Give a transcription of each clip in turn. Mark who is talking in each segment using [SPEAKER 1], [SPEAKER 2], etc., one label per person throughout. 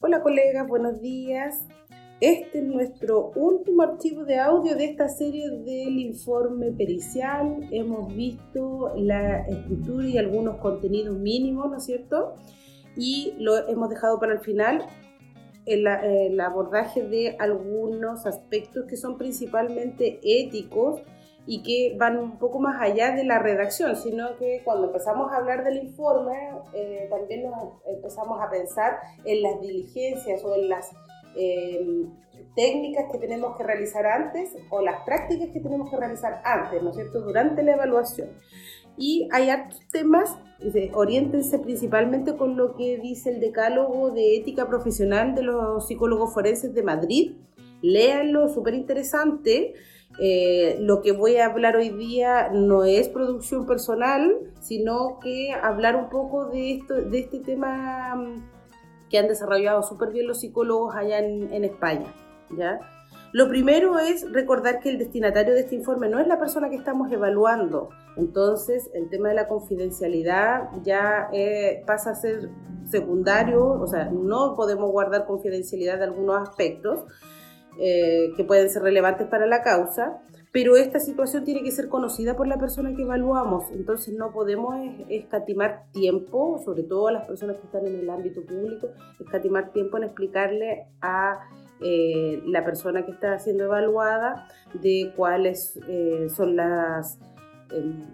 [SPEAKER 1] Hola colegas, buenos días. Este es nuestro último archivo de audio de esta serie del informe pericial. Hemos visto la estructura y algunos contenidos mínimos, ¿no es cierto? Y lo hemos dejado para el final el, el abordaje de algunos aspectos que son principalmente éticos y que van un poco más allá de la redacción, sino que cuando empezamos a hablar del informe, eh, también nos empezamos a pensar en las diligencias o en las eh, técnicas que tenemos que realizar antes o las prácticas que tenemos que realizar antes, ¿no es cierto?, durante la evaluación. Y hay otros temas, oriéntense principalmente con lo que dice el decálogo de ética profesional de los psicólogos forenses de Madrid. Léanlo, súper interesante eh, lo que voy a hablar hoy día no es producción personal, sino que hablar un poco de, esto, de este tema mm, que han desarrollado súper bien los psicólogos allá en, España. ¿ya? Lo primero es recordar que el destinatario de este informe no es la persona que estamos evaluando. Entonces, el tema de la confidencialidad ya eh, pasa a ser secundario, o sea, no podemos guardar confidencialidad de algunos aspectos. Eh, que pueden ser relevantes para la causa, pero esta situación tiene que ser conocida por la persona que evaluamos, entonces no podemos escatimar tiempo, sobre todo a las personas que están en el ámbito público, escatimar tiempo en explicarle a eh, la persona que está siendo evaluada de cuáles eh, son las em,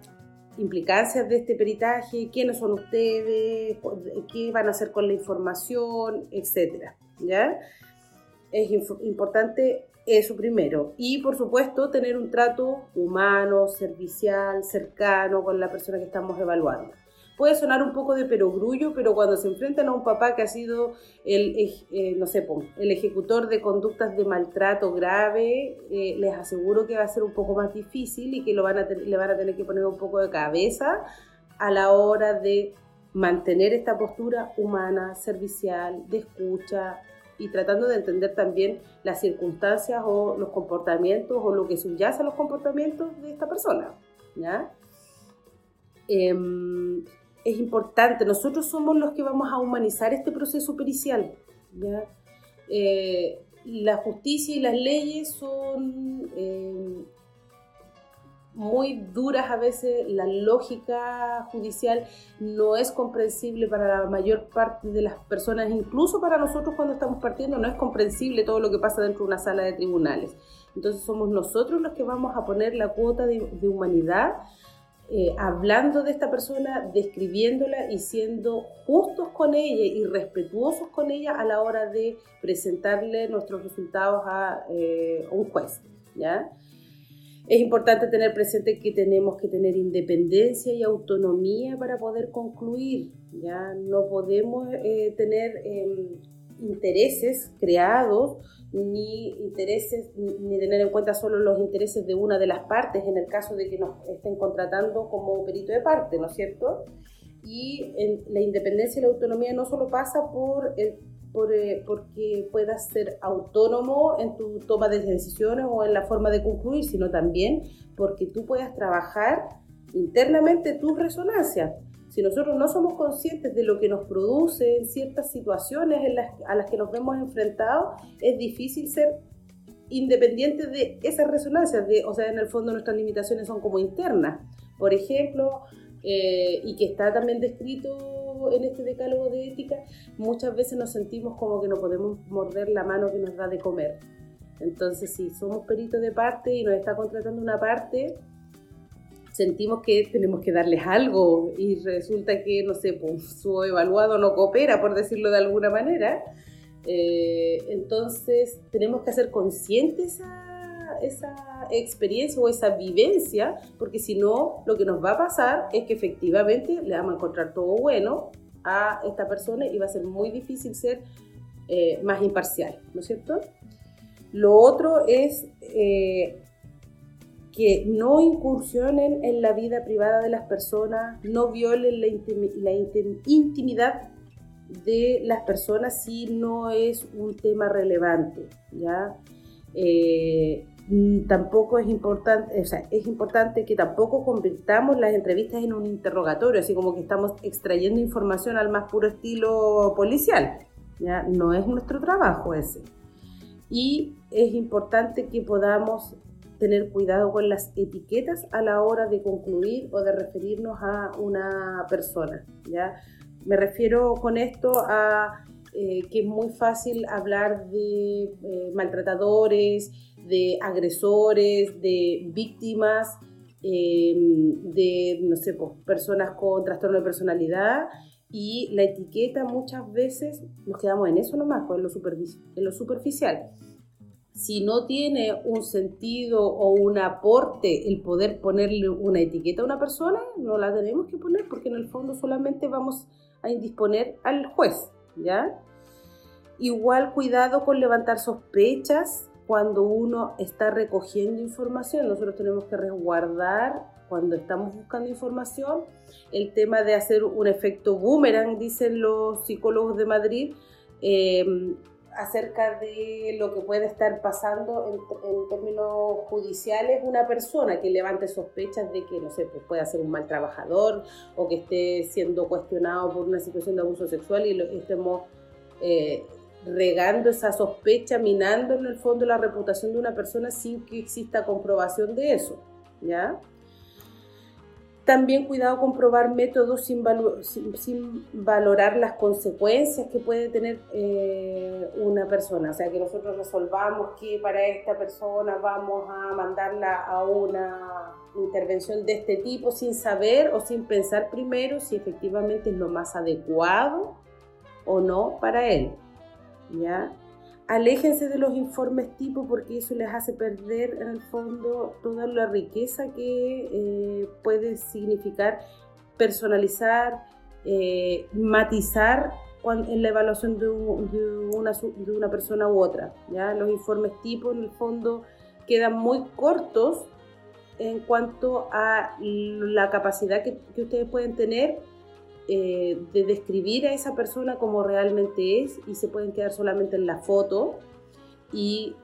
[SPEAKER 1] implicancias de este peritaje, quiénes son ustedes, qué van a hacer con la información, etcétera, ¿ya? es importante eso primero. Y por supuesto tener un trato humano, servicial, cercano con la persona que estamos evaluando. Puede sonar un poco de perogrullo, pero cuando se enfrentan a un papá que ha sido el, eh, no sé, el ejecutor de conductas de maltrato grave, eh, les aseguro que va a ser un poco más difícil y que lo van a le van a tener que poner un poco de cabeza a la hora de mantener esta postura humana, servicial, de escucha, y tratando de entender también las circunstancias o los comportamientos o lo que subyace a los comportamientos de esta persona. ¿ya? Em, es importante, nosotros somos los que vamos a humanizar este proceso pericial. Eh, la justicia y las leyes son em, muy duras a veces, la lógica judicial no es comprensible para la mayor parte de las personas, incluso para nosotros cuando estamos partiendo, no es comprensible todo lo que pasa dentro de una sala de tribunales. Entonces somos nosotros los que vamos a poner la cuota de, humanidad, eh, hablando de esta persona, describiéndola y siendo justos con ella y respetuosos con ella a la hora de presentarle nuestros resultados a eh, un juez. ¿ya? Es importante tener presente que tenemos que tener independencia y autonomía para poder concluir. Ya no podemos eh, tener em, intereses creados ni intereses ni tener en cuenta solo los intereses de una de las partes en el caso de que nos estén contratando como perito de parte, ¿no es cierto? Y la independencia y la autonomía no solo pasa por el eh, porque puedas ser autónomo en tu toma de decisiones o en la forma de concluir, sino también porque tú puedas trabajar internamente tus resonancias. Si nosotros no somos conscientes de lo que nos produce en ciertas situaciones a las que nos vemos enfrentados, es difícil ser independiente de esas resonancias. De, o sea, en el fondo nuestras limitaciones son como internas. Por ejemplo, eh, y que está también descrito en este decálogo de ética, muchas veces nos sentimos como que no podemos morder la mano que nos da de comer. Entonces, si somos peritos de parte y nos está contratando una parte, sentimos que tenemos que darles algo y resulta que, no sé, pues, su evaluado no coopera, por decirlo de alguna manera. Eh, entonces, tenemos que hacer conscientes esa, esa experiencia o esa vivencia, porque si no, lo que nos va a pasar es que efectivamente le vamos a encontrar todo bueno a esta persona y va a ser muy difícil ser eh, más imparcial, ¿no es cierto? Lo otro es eh, que no incursionen en la vida privada de las personas, no violen la, intimidad de las personas si no es un tema relevante, ¿ya? Eh, tampoco es importante, o sea, es importante que tampoco convirtamos las entrevistas en un interrogatorio, así como que estamos extrayendo información al más puro estilo policial, ¿ya? No es nuestro trabajo ese. Y es importante que podamos tener cuidado con las etiquetas a la hora de concluir o de referirnos a una persona, ¿ya? Me refiero con esto a eh, que es muy fácil hablar de eh, maltratadores, de agresores, de víctimas, em, de, no sé, pues, personas con trastorno de personalidad y la etiqueta muchas veces nos quedamos en eso nomás, pues, en, lo en lo superficial. Si no tiene un sentido o un aporte el poder ponerle una etiqueta a una persona, no la tenemos que poner porque en el fondo solamente vamos a indisponer al juez, ¿ya? Igual cuidado con levantar sospechas cuando uno está recogiendo información. Nosotros tenemos que resguardar cuando estamos buscando información el tema de hacer un efecto boomerang, dicen los psicólogos de Madrid, eh, acerca de lo que puede estar pasando en, términos judiciales una persona que levante sospechas de que, no sé, pues puede ser un mal trabajador o que esté siendo cuestionado por una situación de abuso sexual y lo, estemos eh, regando esa sospecha, minando en el fondo la reputación de una persona sin que exista comprobación de eso, ¿ya? También cuidado con probar métodos sin, sin, valorar las consecuencias que puede tener eh, una persona. O sea, que nosotros resolvamos que para esta persona vamos a mandarla a una intervención de este tipo sin saber o sin pensar primero si efectivamente es lo más adecuado o no para él. ¿Ya? aléjense de los informes tipo porque eso les hace perder en el fondo toda la riqueza que eh, puede significar personalizar, eh, matizar en la evaluación de, una, persona u otra. Los informes tipo en el fondo quedan muy cortos en cuanto a la capacidad que ustedes pueden tener eh, de describir a esa persona como realmente es y se pueden quedar solamente en la foto y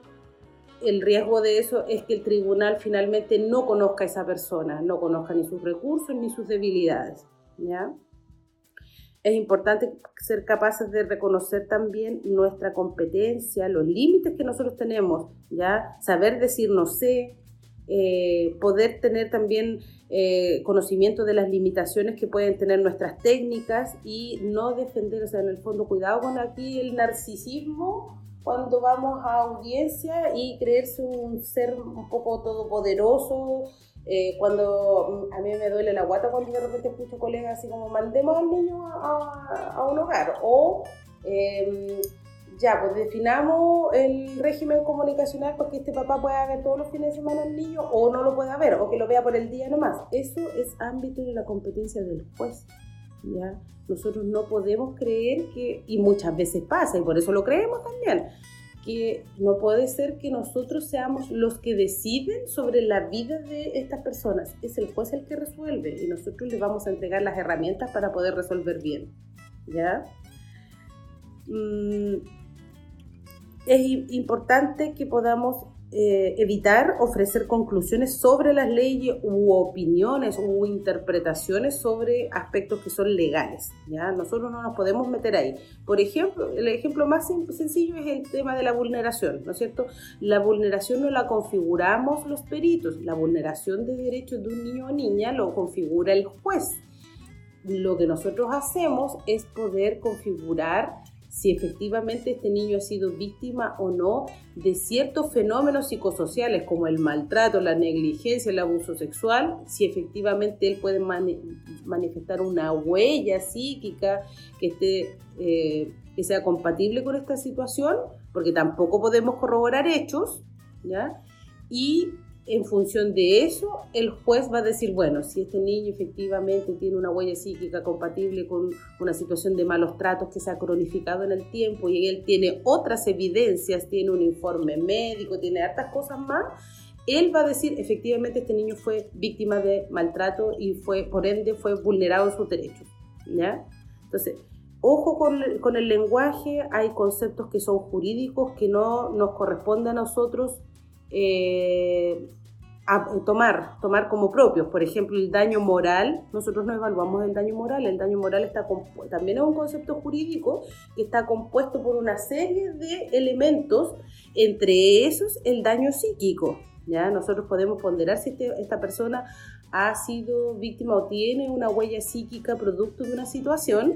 [SPEAKER 1] el riesgo de eso es que el tribunal finalmente no conozca a esa persona, no conozca ni sus recursos ni sus debilidades. ¿ya? Es importante ser capaces de reconocer también nuestra competencia, los límites que nosotros tenemos, ¿ya? saber decir no sé, eh, poder tener también eh, conocimiento de las limitaciones que pueden tener nuestras técnicas y no defender, o sea, en el fondo, cuidado con aquí el narcisismo cuando vamos a audiencia y creerse un ser un poco todopoderoso. Eh, cuando a mí me duele la guata cuando de repente escucho colegas así como mandemos al niño a, a un hogar o eh, ya, pues definamos el régimen comunicacional para que este papá pueda ver todos los fines de semana al niño o no lo pueda ver o que lo vea por el día nomás. Eso es ámbito de la competencia del juez. ¿ya? Nosotros no podemos creer que, y muchas veces pasa, y por eso lo creemos también, que no puede ser que nosotros seamos los que deciden sobre la vida de estas personas. Es el juez el que resuelve y nosotros le vamos a entregar las herramientas para poder resolver bien. ¿Ya? Mm, es importante que podamos eh, evitar ofrecer conclusiones sobre las leyes u opiniones u interpretaciones sobre aspectos que son legales. ¿ya? Nosotros no nos podemos meter ahí. Por ejemplo, el ejemplo más sencillo es el tema de la vulneración, ¿no es cierto? La vulneración no la configuramos los peritos, la vulneración de derechos de un niño o niña lo configura el juez. Lo que nosotros hacemos es poder configurar si efectivamente este niño ha sido víctima o no de ciertos fenómenos psicosociales como el maltrato, la negligencia, el abuso sexual, si efectivamente él puede manifestar una huella psíquica que, esté, eh, que sea compatible con esta situación, porque tampoco podemos corroborar hechos, ¿ya? Y en función de eso, el juez va a decir, bueno, si este niño efectivamente tiene una huella psíquica compatible con una situación de malos tratos que se ha cronificado en el tiempo y él tiene otras evidencias, tiene un informe médico, tiene hartas cosas más, él va a decir, efectivamente, este niño fue víctima de maltrato y fue, por ende, fue vulnerado en sus derechos. ¿ya? Entonces, ojo con, el lenguaje, hay conceptos que son jurídicos que no nos corresponde a nosotros eh, tomar, tomar como propios. Por ejemplo, el daño moral, nosotros no evaluamos el daño moral, el daño moral está también es un concepto jurídico que está compuesto por una serie de elementos, entre esos el daño psíquico. ¿ya? Nosotros podemos ponderar si este, esta persona ha sido víctima o tiene una huella psíquica producto de una situación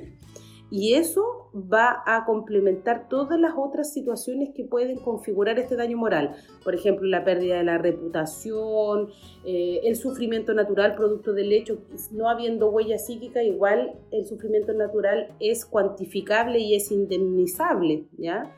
[SPEAKER 1] y eso va a complementar todas las otras situaciones que pueden configurar este daño moral. Por ejemplo, la pérdida de la reputación, eh, el sufrimiento natural producto del hecho, no habiendo huella psíquica, igual el sufrimiento natural es cuantificable y es indemnizable, ¿ya?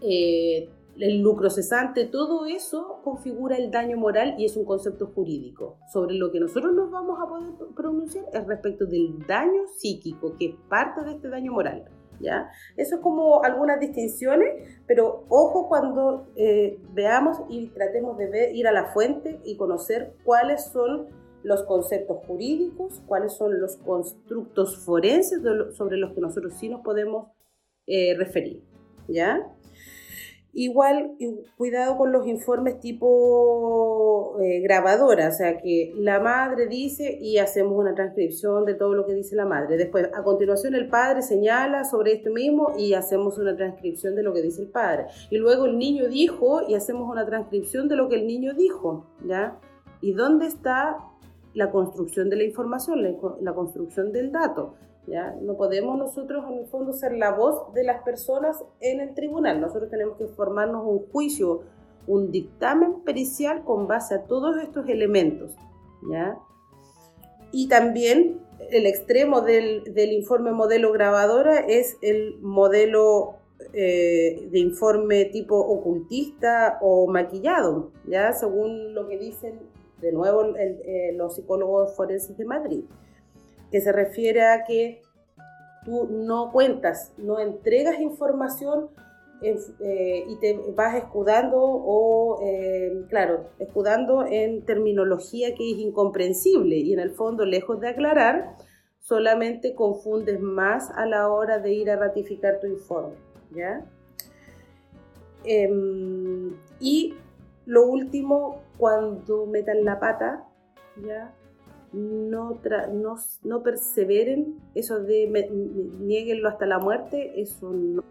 [SPEAKER 1] Eh, el lucro cesante, todo eso configura el daño moral y es un concepto jurídico. Sobre lo que nosotros nos vamos a poder pronunciar es respecto del daño psíquico, que es parte de este daño moral. ¿ya? Eso es como algunas distinciones, pero ojo cuando eh, veamos y tratemos de ver, ir a la fuente y conocer cuáles son los conceptos jurídicos, cuáles son los constructos forenses sobre los que nosotros sí nos podemos eh, referir. ¿ya? Igual, cuidado con los informes tipo eh, grabadora, o sea que la madre dice y hacemos una transcripción de todo lo que dice la madre. Después, a continuación, el padre señala sobre esto mismo y hacemos una transcripción de lo que dice el padre. Y luego el niño dijo y hacemos una transcripción de lo que el niño dijo, ¿ya? ¿Y dónde está la construcción de la información, la construcción del dato? No podemos nosotros en el fondo ser la voz de las personas en el tribunal. Nosotros tenemos que formarnos un juicio, un dictamen pericial con base a todos estos elementos. Y también el extremo del, informe modelo grabadora es el modelo eh, de informe tipo ocultista o maquillado, ¿ya? Según lo que dicen de nuevo eh, los psicólogos forenses de Madrid que se refiere a que tú no cuentas, no entregas información eh, y te vas escudando o, eh, claro, escudando en terminología que es incomprensible y en el fondo, lejos de aclarar, solamente confundes más a la hora de ir a ratificar tu informe, ¿ya? Em, y lo último, cuando metan la pata, ¿ya? No, no, no perseveren, eso de nieguenlo hasta la muerte, eso no